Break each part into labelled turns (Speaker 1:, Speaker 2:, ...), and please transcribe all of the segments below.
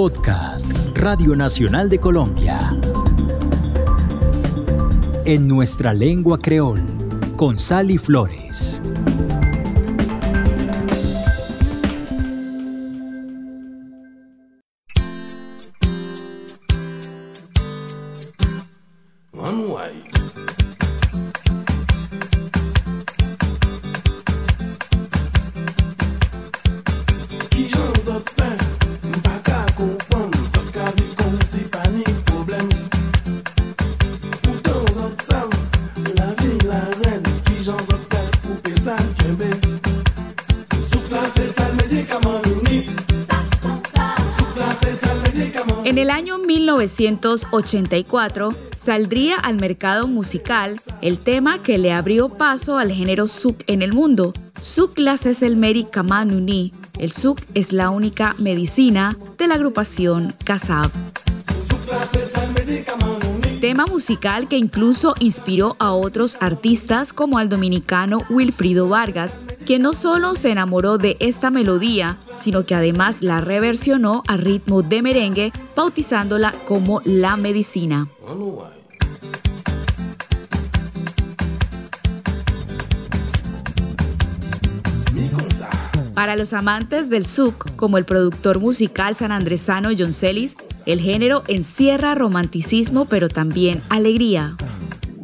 Speaker 1: Podcast Radio Nacional de Colombia. En nuestra lengua creol, con Sally Flores.
Speaker 2: 1984 saldría al mercado musical el tema que le abrió paso al género Suk en el mundo. Suk es el Meri Kamanuni. El Suk es la única medicina de la agrupación Kasab. Tema musical que incluso inspiró a otros artistas como al dominicano Wilfrido Vargas, quien no solo se enamoró de esta melodía, sino que además la reversionó a ritmo de merengue, bautizándola como La Medicina. Para los amantes del souk, como el productor musical sanandresano John Celis, el género encierra romanticismo pero también alegría.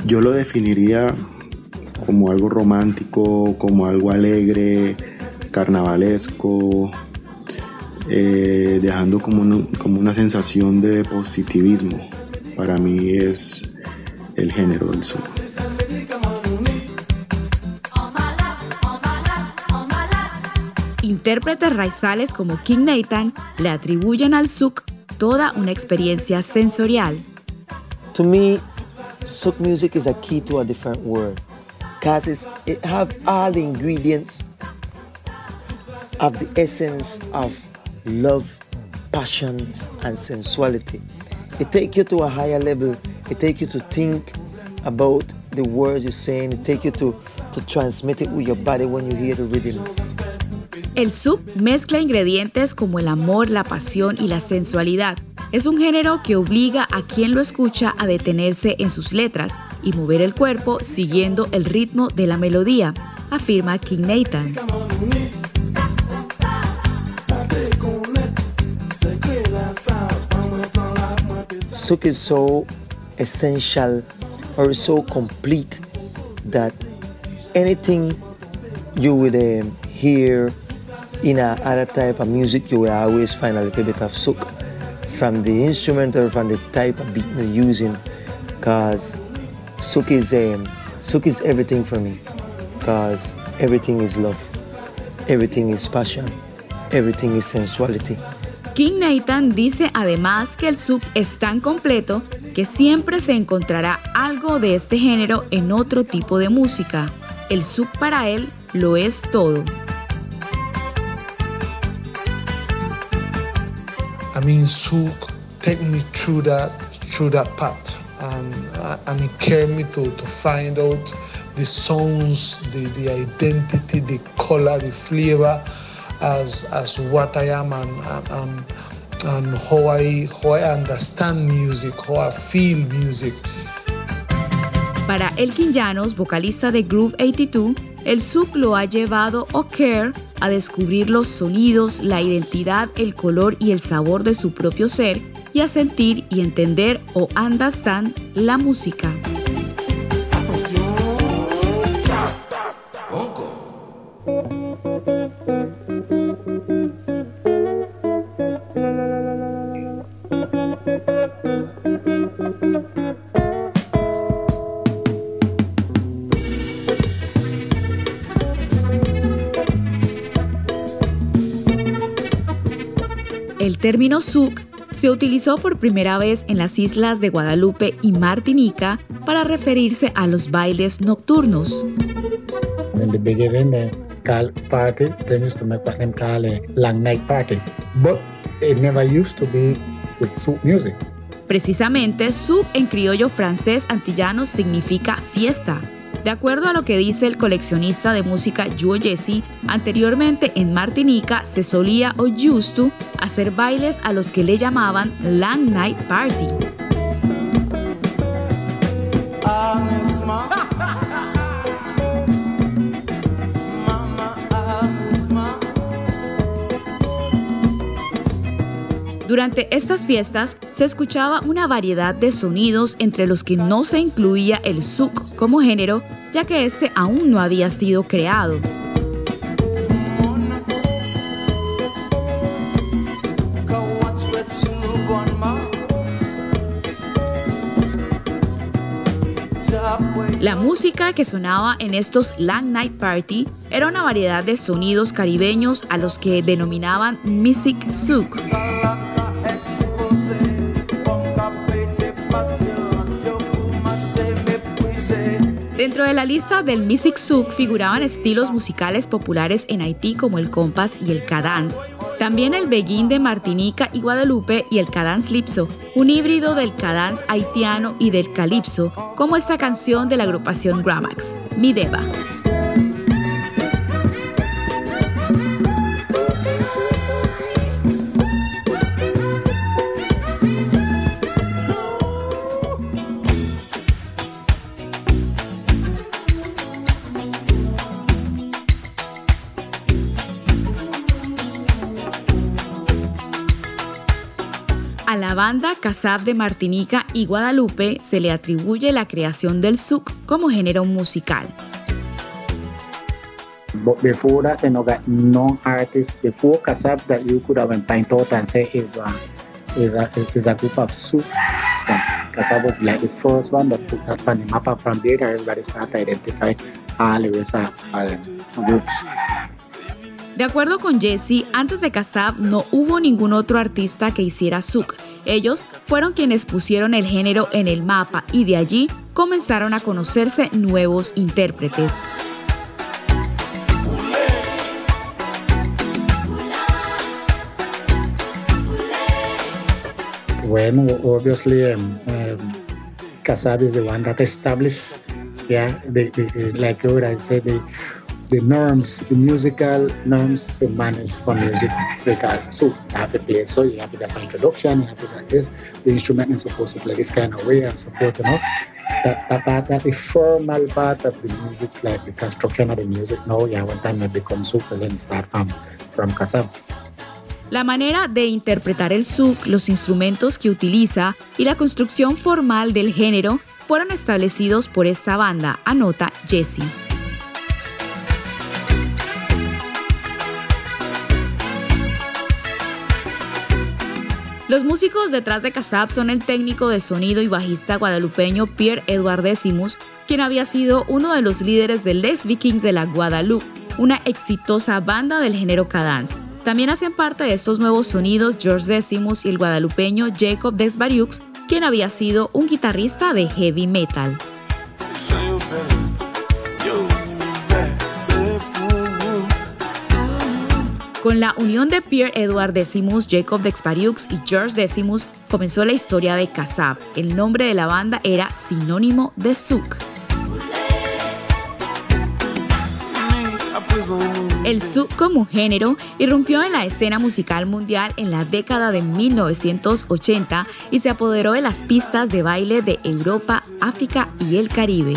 Speaker 3: Yo lo definiría como algo romántico, como algo alegre, carnavalesco, eh, dejando como, como una sensación de positivismo. Para mí es el género del sur.
Speaker 2: Intérpretes raizales como King Nathan le atribuyen al souk toda una experiencia sensorial.
Speaker 4: To me, souk music is a key to a different world because it have all the ingredients of the essence of love, passion, and sensuality. It takes you to a higher level. It takes you to think about the words you're saying. It takes you to, to transmit it with your body when you hear the rhythm.
Speaker 2: El sub mezcla ingredientes como el amor, la pasión y la sensualidad. Es un género que obliga a quien lo escucha a detenerse en sus letras y mover el cuerpo siguiendo el ritmo de la melodía, afirma King Nathan.
Speaker 4: Souk is so essential or so complete that anything you would um, hear in a other type of music, you will always find a little bit of souk from the instrument or from the type of beat you're using. Because souk is um, souk is everything for me. Because everything is love, everything is passion, everything is sensuality.
Speaker 2: King Nathan dice además que el souk es tan completo que siempre se encontrará algo de este género en otro tipo de música. El souk para él lo es todo.
Speaker 5: I mean, souk take me through that through that path, and uh, and it carried me to to find out the sounds, the the identity, the color, the flavor. as as what I am and and, and how I how I understand music, how I feel music.
Speaker 2: Para Elkin Llanos, vocalista de Groove 82, el sub lo ha llevado O'Care a descubrir los sonidos, la identidad, el color y el sabor de su propio ser y a sentir y entender o understand la música. El término souk se utilizó por primera vez en las islas de Guadalupe y Martinica para referirse a los bailes nocturnos.
Speaker 6: In the beginning, the call party, they used to make what them call a long night party. But it never used to be with souk music.
Speaker 2: Precisamente, souk en criollo francés antillano significa fiesta. De acuerdo a lo que dice el coleccionista de música Joe Jesse, anteriormente en Martinica se solía o used to hacer bailes a los que le llamaban Long Night Party. Durante estas fiestas se escuchaba una variedad de sonidos entre los que no se incluía el zouk como género, ya que este aún no había sido creado. La música que sonaba en estos Long Night Party era una variedad de sonidos caribeños a los que denominaban Music Souk. Dentro de la lista del Music Souk figuraban estilos musicales populares en Haití como el compás y el cadence, también el beguín de Martinica y Guadalupe y el cadence lipso, un híbrido del cadence haitiano y del calipso, como esta canción de la agrupación Gramax, Mi Deva. Banda Casab de Martinica y Guadalupe se le atribuye la creación del souk como género musical.
Speaker 6: But before that, you know, no artists before Kasab that you could have point out and say is a, is a, is a group of souk. Kasab was like the first one that put that on the map and from there everybody started to identify all the rest of um, groups.
Speaker 2: De acuerdo con Jesse, antes de Kasab no hubo ningún otro artista que hiciera souk. Ellos fueron quienes pusieron el género en el mapa y de allí comenzaron a conocerse nuevos intérpretes.
Speaker 6: Bueno, obviously, um, um, Kasab is the one that established, yeah, the, the, like said, the the norms, the musical norms to manage for music. Because so you have to play so you have to get an introduction, you have to get this, the instrument is supposed to play this kind of way and so forth, you know. That, that part, that the formal part of the music, like the construction of the music now, yeah, one time it becomes super, then start from, from Kasab.
Speaker 2: La manera de interpretar el zouk, los instrumentos que utiliza y la construcción formal del género fueron establecidos por esta banda, anota Jesse. Los músicos detrás de Casab son el técnico de sonido y bajista guadalupeño Pierre Edouard Decimus, quien había sido uno de los líderes de Les Vikings de la Guadalupe, una exitosa banda del género cadence. También hacen parte de estos nuevos sonidos George Decimus y el guadalupeño Jacob Desbariux, quien había sido un guitarrista de heavy metal. Con la unión de Pierre Edouard Decimus, Jacob Dexpariux y George Decimus comenzó la historia de Kasab. El nombre de la banda era sinónimo de Zouk. El Zouk como género irrumpió en la escena musical mundial en la década de 1980 y se apoderó de las pistas de baile de Europa, África y el Caribe.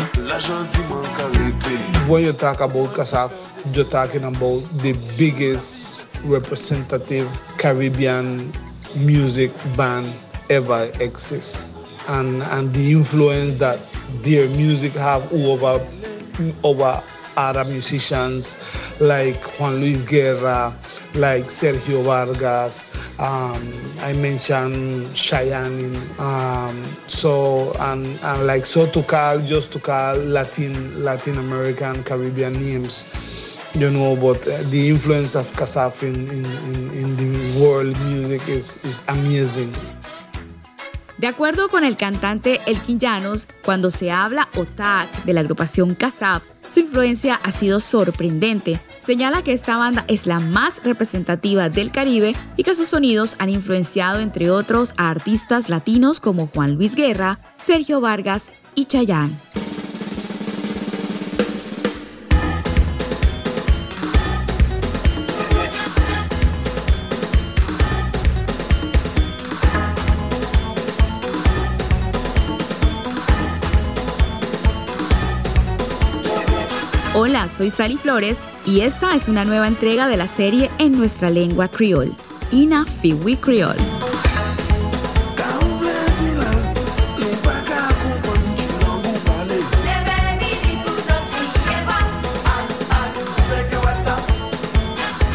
Speaker 5: you're talking about the biggest representative Caribbean music band ever exists. And, and the influence that their music have over, over other musicians like Juan Luis Guerra, like Sergio Vargas. Um, I mentioned Cheyenne. Um, so and, and like so to call just to call Latin Latin American Caribbean names you know, but uh, the influence of Kasaf in, in, in, the world music is, is amazing.
Speaker 2: De acuerdo con el cantante Elkin Llanos, cuando se habla OTAC de la agrupación Kasab, su influencia ha sido sorprendente. Señala que esta banda es la más representativa del Caribe y que sus sonidos han influenciado, entre otros, a artistas latinos como Juan Luis Guerra, Sergio Vargas y Chayanne. Soy Sally Flores y esta es una nueva entrega de la serie en nuestra lengua criol, Ina Fiwi Creole.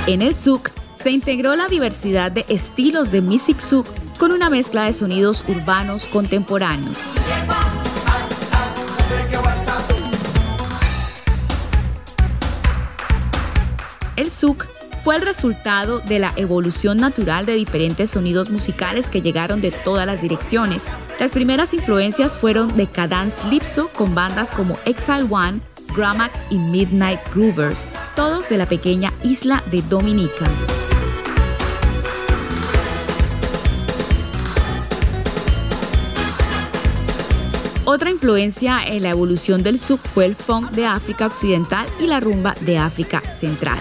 Speaker 2: En el souk se integró la diversidad de estilos de music souk con una mezcla de sonidos urbanos contemporáneos. El souk fue el resultado de la evolución natural de diferentes sonidos musicales que llegaron de todas las direcciones. Las primeras influencias fueron de Cadence Lipso con bandas como Exile One, Gramax y Midnight Groovers, todos de la pequeña isla de Dominica. Otra influencia en la evolución del souk fue el funk de África Occidental y la rumba de África Central.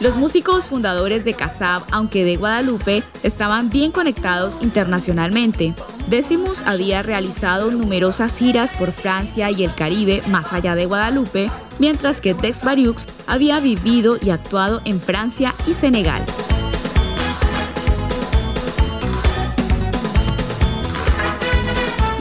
Speaker 2: Los músicos fundadores de Casab, aunque de Guadalupe, estaban bien conectados internacionalmente. Decimus había realizado numerosas giras por Francia y el Caribe más allá de Guadalupe, mientras que Dex Bariux había vivido y actuado en Francia y Senegal.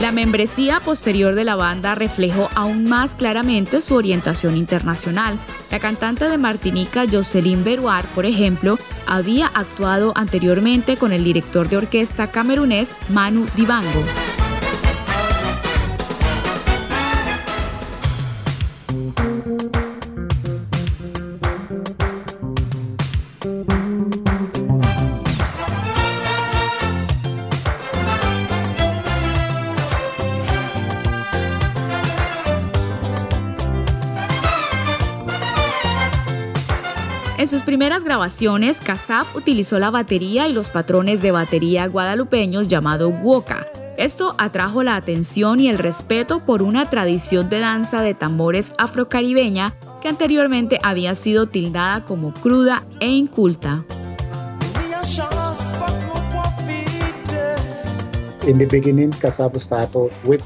Speaker 2: La membresía posterior de la banda reflejó aún más claramente su orientación internacional. La cantante de Martinica, Jocelyn Beruar, por ejemplo, había actuado anteriormente con el director de orquesta camerunés Manu Dibango. Sus primeras grabaciones, Casab utilizó la batería y los patrones de batería guadalupeños llamado woka. Esto atrajo la atención y el respeto por una tradición de danza de tambores afrocaribeña que anteriormente había sido tildada como cruda e inculta.
Speaker 6: In the beginning, Casab started with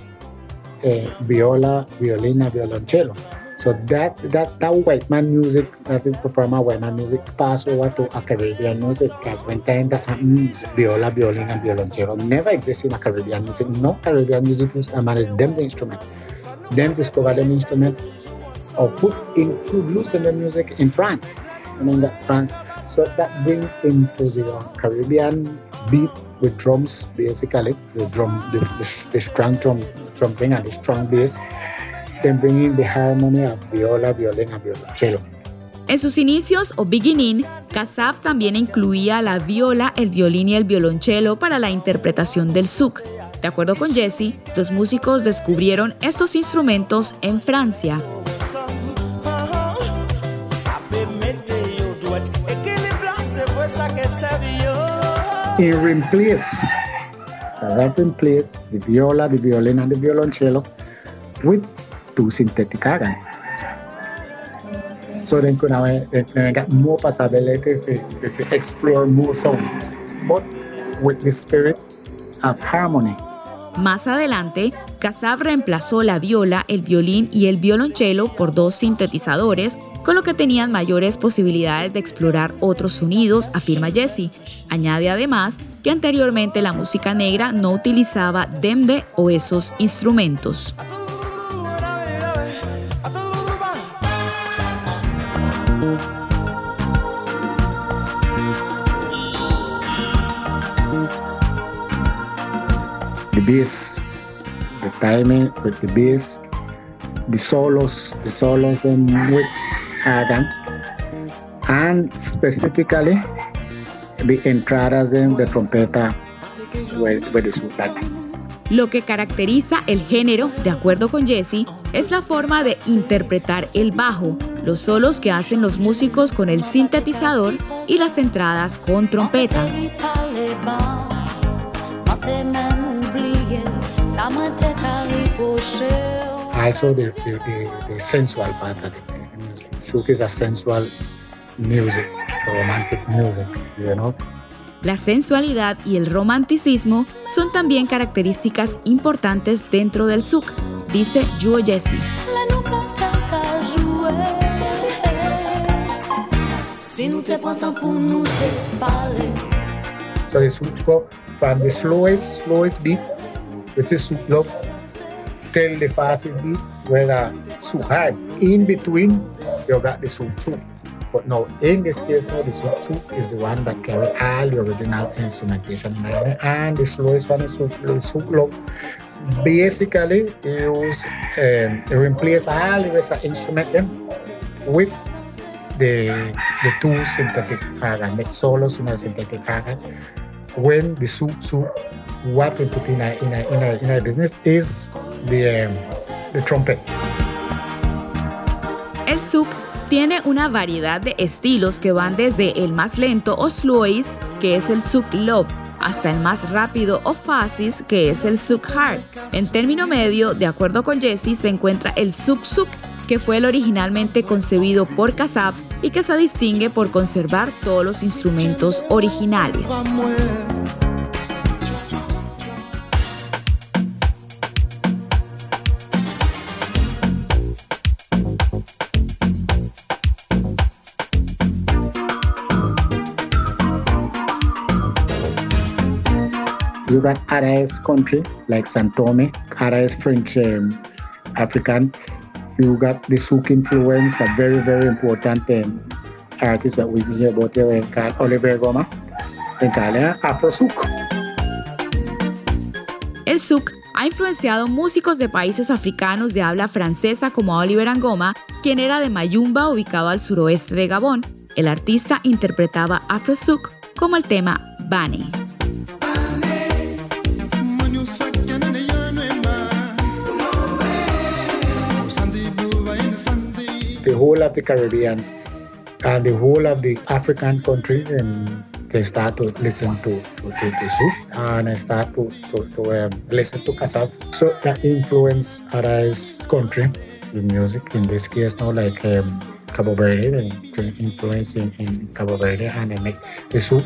Speaker 6: uh, viola, violina, violoncello. So that that that white man music, as it perform white man music, pass over to a Caribbean music. Because when time that mm, viola, violin, and violoncello never exist in a Caribbean music. No Caribbean music used to manage them the instrument. Them discover them instrument or put introduce in the music in France. I mean that France. So that bring into the uh, Caribbean beat with drums basically the drum the, the, the strong drum trumping and the strong bass viola, violín violoncello.
Speaker 2: En sus inicios o beginning, Kassav también incluía la viola, el violín y el violonchelo para la interpretación del souk. De acuerdo con Jesse, los músicos descubrieron estos instrumentos en Francia.
Speaker 6: In replace, Kassav replaced the viola, the violin and the violoncello with syntheticaran. So got more explore more sound, but with the spirit of harmony.
Speaker 2: Más adelante, Casab reemplazó la viola, el violín y el violonchelo por dos sintetizadores, con lo que tenían mayores posibilidades de explorar otros sonidos, afirma Jesse. Añade además que anteriormente la música negra no utilizaba demde o esos instrumentos.
Speaker 6: Bass, the timing with the bass, the solos, the solos and with Adam, and specifically the entradas en the trompeta with, with the soprano.
Speaker 2: Lo que caracteriza el género, de acuerdo con Jesse, es la forma de interpretar el bajo, los solos que hacen los músicos con el sintetizador y las entradas con trompeta.
Speaker 6: Also the, the, the, the sensual part of the music. Souk is a sensual music. romantic music, you know.
Speaker 2: La sensualidad y el romanticismo son también características importantes dentro del souk, dice Juo Jesse.
Speaker 6: So the go from the slowest, slowest beat, which is love, till the fastest beat, where the hard. In between, you got the souk souk. But now, in this case, now the souk is the one that carry all the original instrumentation and the slowest one is souk love. Basically, use um, replace all the rest of with the two synthetic organ, make solos in a synthetic organ. When the souk souk, what we put in a in a in a, in a business is the um, the trumpet.
Speaker 2: El souk tiene una variedad de estilos que van desde el más lento o slowies, que es el souk love, hasta el más rápido o fácil, que es el souk hard. En término medio, de acuerdo con Jesse, se encuentra el souk souk, que fue el originalmente concebido por Kasab y que se distingue por conservar todos los instrumentos originales.
Speaker 6: You got Araes country like Santome, Araes French um, African. You got the souk influence, a very, very important um, artist that we hear about here Oliver Goma. En called Afro Souk.
Speaker 2: El souk ha influenciado músicos de países africanos de habla francesa como Oliver Angoma, quien era de Mayumba, ubicado al suroeste de Gabón. El artista interpretaba Afro Souk como el tema Bani.
Speaker 6: Whole of the Caribbean and the whole of the African country and they start to listen to to, to, Souk and I start to, um, listen to Kasab. So that influence Arais country with music. In this case now like um, Cabo Verde and influence in, Cabo Verde and make the Souk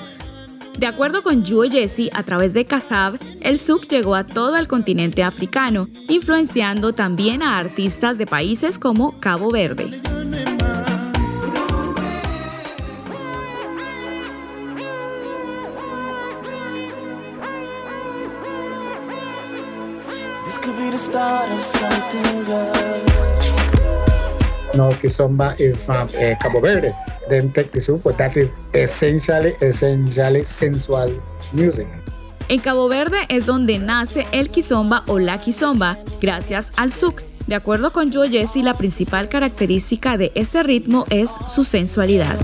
Speaker 2: De acuerdo con Juo Jesse, a través de Kasab, el souk llegó a todo el continente africano, influenciando también a artistas de países como Cabo Verde.
Speaker 6: No, Kizomba is from uh, Cabo Verde. Then take the but that is essentially, essentially sensual music.
Speaker 2: En Cabo Verde es donde nace el kizomba o la kizomba, gracias al souk. De acuerdo con Joe Jesse, la principal característica de este ritmo es su sensualidad.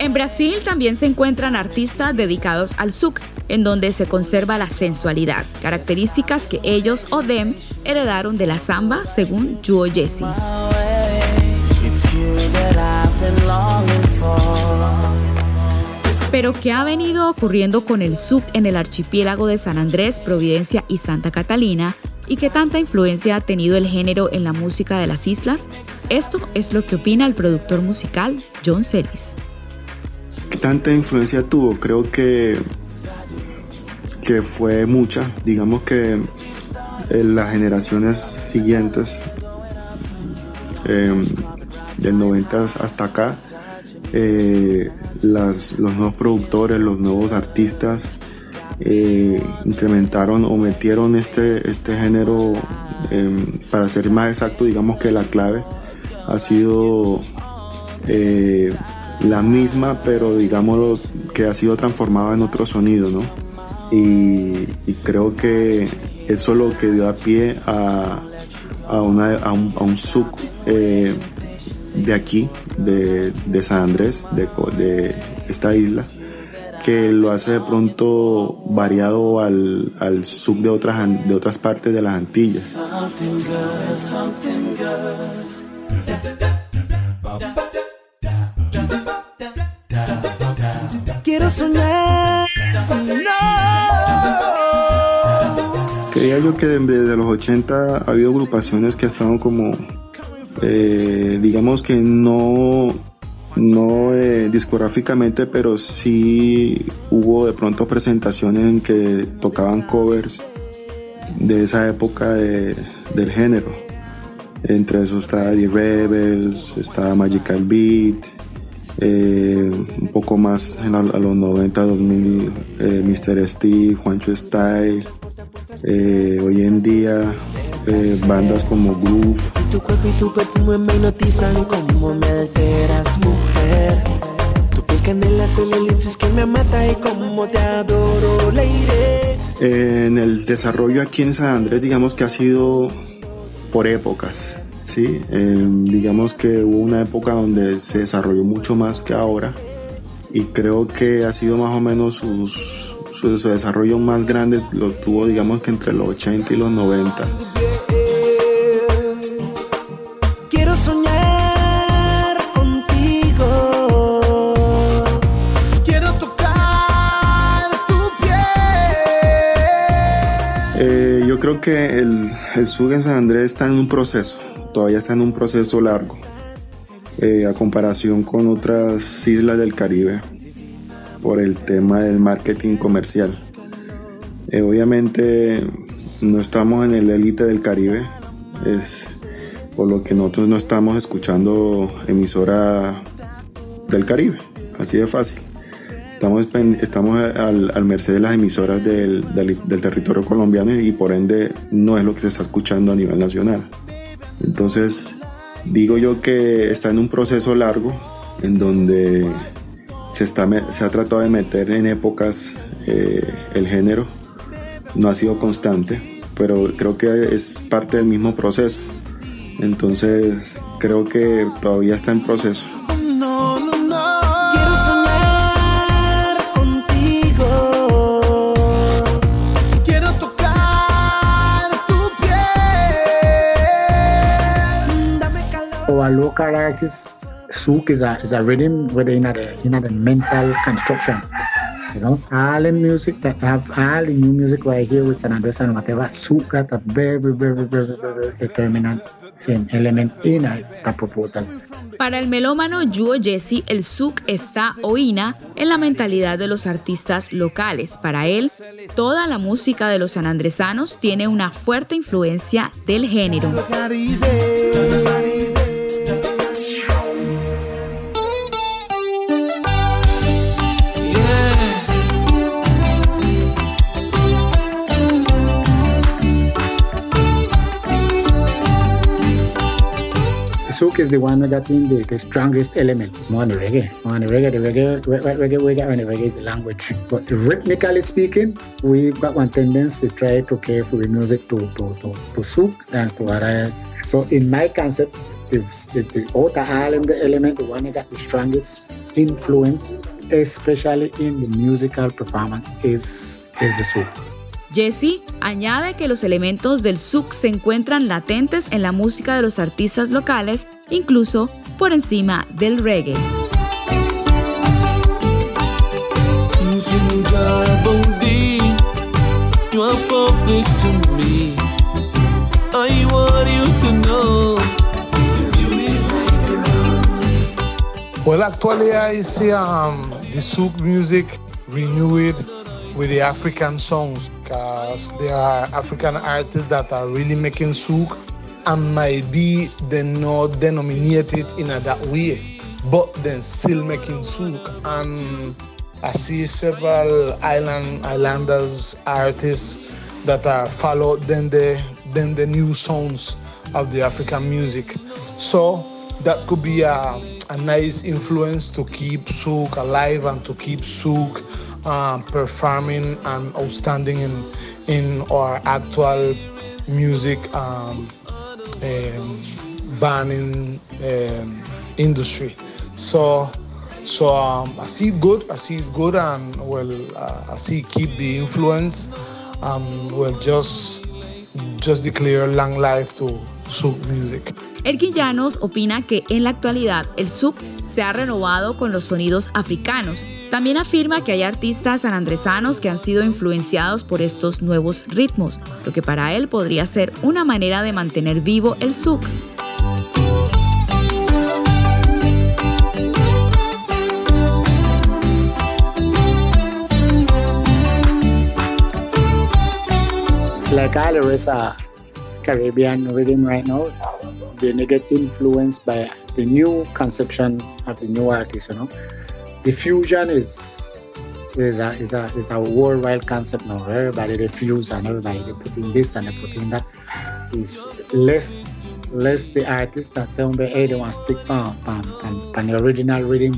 Speaker 2: En Brasil también se encuentran artistas dedicados al souk, en donde se conserva la sensualidad, características que ellos o them heredaron de la samba, según Juo Jesse. Pero ¿qué ha venido ocurriendo con el souk en el archipiélago de San Andrés, Providencia y Santa Catalina? ¿Y qué tanta influencia ha tenido el género en la música de las islas? Esto es lo que opina el productor musical John Celis.
Speaker 3: ¿Qué tanta influencia tuvo? Creo que, que fue mucha. Digamos que en las generaciones siguientes, eh, del 90 hasta acá, eh, las- los nuevos productores, los nuevos artistas eh, incrementaron o metieron este, este género, eh, para ser más exacto, digamos que la clave ha sido eh, la misma, pero digámoslo que ha sido transformada en otro sonido, ¿no? Y, creo que eso es lo que dio a pie a, a, una, a un, a un eh, de aquí, de, de San Andrés, de, de esta isla, que lo hace de pronto variado al, al souk de otras, de otras partes de las Antillas.
Speaker 7: Quiero soñar.
Speaker 3: Creía yo que desde los 80 ha habido agrupaciones que han estado como, eh, digamos que no, no eh, discográficamente, pero sí hubo de pronto presentaciones en que tocaban covers de esa época del género. Entre esos está The Rebels, está Magical Beat, eh, un poco más a, los 90, 2000, eh, Mr. Steve, Juancho Style. Eh, hoy en día bandas como Groove.
Speaker 7: Tu cuerpo y tu me como me alteras.
Speaker 3: En el desarrollo aquí en San Andrés, digamos que ha sido por épocas. ¿sí? Em, digamos que hubo una época donde se desarrolló mucho más que ahora y creo que ha sido más o menos su, su desarrollo más grande lo tuvo digamos que entre los 80 y los 90. El, el en San Andrés está en un proceso, todavía está en un proceso largo, eh, a comparación con otras islas del Caribe, por el tema del marketing comercial. Eh, obviamente no estamos en el élite del Caribe, es por lo que nosotros no estamos escuchando emisora del Caribe, así de fácil. Estamos, estamos al, al merced de las emisoras del, del, territorio colombiano y por ende no es lo que se está escuchando a nivel nacional. Entonces, digo yo que está en un proceso largo en donde se, está, se ha tratado de meter en épocas eh, el género. No ha sido constante, pero creo que es parte del mismo proceso. Entonces, creo que todavía está en proceso.
Speaker 6: Our local artists, souk is a, is a rhythm where in a, in a mental construction. You know, all the music that have all the new music right here with San Andres and whatever, souk got a very, very, very, very determinant element in a, a proposal.
Speaker 2: Para el melómano Yuo Jesse, el souk está oína en la mentalidad de los artistas locales. Para él, toda la música de los sanandresanos tiene una fuerte influencia del género.
Speaker 6: Is the one that in the, the strongest element more than the reggae. Than the reggae, the reggae, reggae, reggae, and the reggae is the language. But rhythmically speaking, we've got one tendency to try to care for the music to, to, to, to souk and to arise. So in my concept, the, the, the outer island element, the one that got the strongest influence, especially in the musical performance, is, is the souk.
Speaker 2: Jesse añade que los elementos del souk se encuentran latentes en la música de los artistas locales, incluso por encima del reggae.
Speaker 5: Well, actually, I see um, the souk music renewed with the African songs because there are African artists that are really making souk and maybe they not denominated in a, that way, but then still making souk. And I see several island islanders artists that are followed then the then the new songs of the African music. So that could be a, a nice influence to keep souk alive and to keep souk um, performing and outstanding in in our actual music um, um, banning um, industry. So so um, I see good. I see good, and well, uh, I see keep the influence. Um, well, just just declare long life to soul music.
Speaker 2: Elkin Llanos opina que en la actualidad el souk se ha renovado con los sonidos africanos. También afirma que hay artistas sanandresanos que han sido influenciados por estos nuevos ritmos, lo que para él podría ser una manera de mantener vivo el souk.
Speaker 6: like Caribbean rhythm right now, they get influenced by the new conception of the new artist, you know. The fusion is is a is a is a worldwide concept now. Everybody they fuse and everybody they put in this and they put in that. It's less less the artist that say, hey, they want to stick on the original rhythm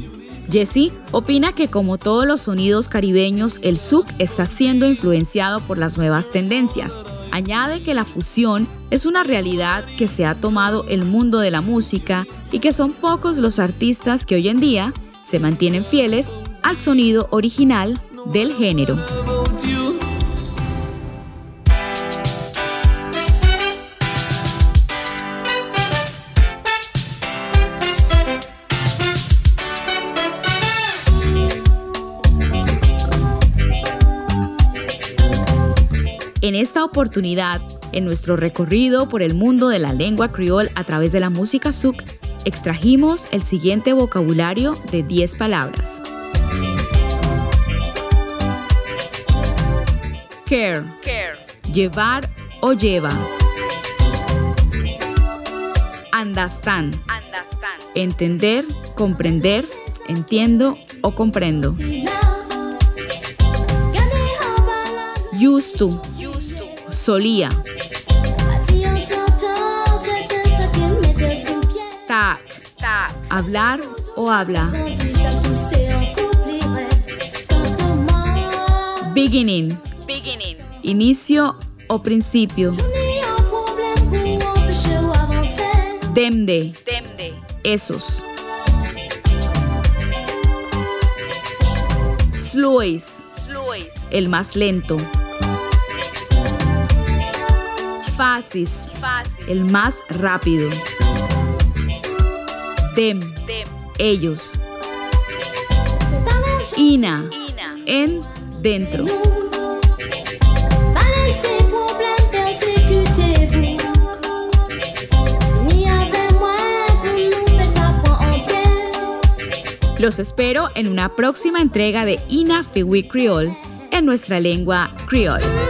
Speaker 2: Jesse opina que como todos los sonidos caribeños, el souk está siendo influenciado por las nuevas tendencias. Añade que la fusión es una realidad que se ha tomado el mundo de la música y que son pocos los artistas que hoy en día se mantienen fieles al sonido original del género. En esta oportunidad, en nuestro recorrido por el mundo de la lengua criol a través de la música suk, extrajimos el siguiente vocabulario de 10 palabras. Care. Care. Llevar o lleva. Understand. Understand. Entender, comprender, entiendo o comprendo. Used to solía. Tac, tac, hablar o habla. Beginning, beginning, inicio o principio. Demde, demde, esos. Slois, el más lento. Fasis, el más rápido. Dem, ellos. Ina, en, dentro. Los espero en una próxima entrega de Ina Fiwi Creole en nuestra lengua creole.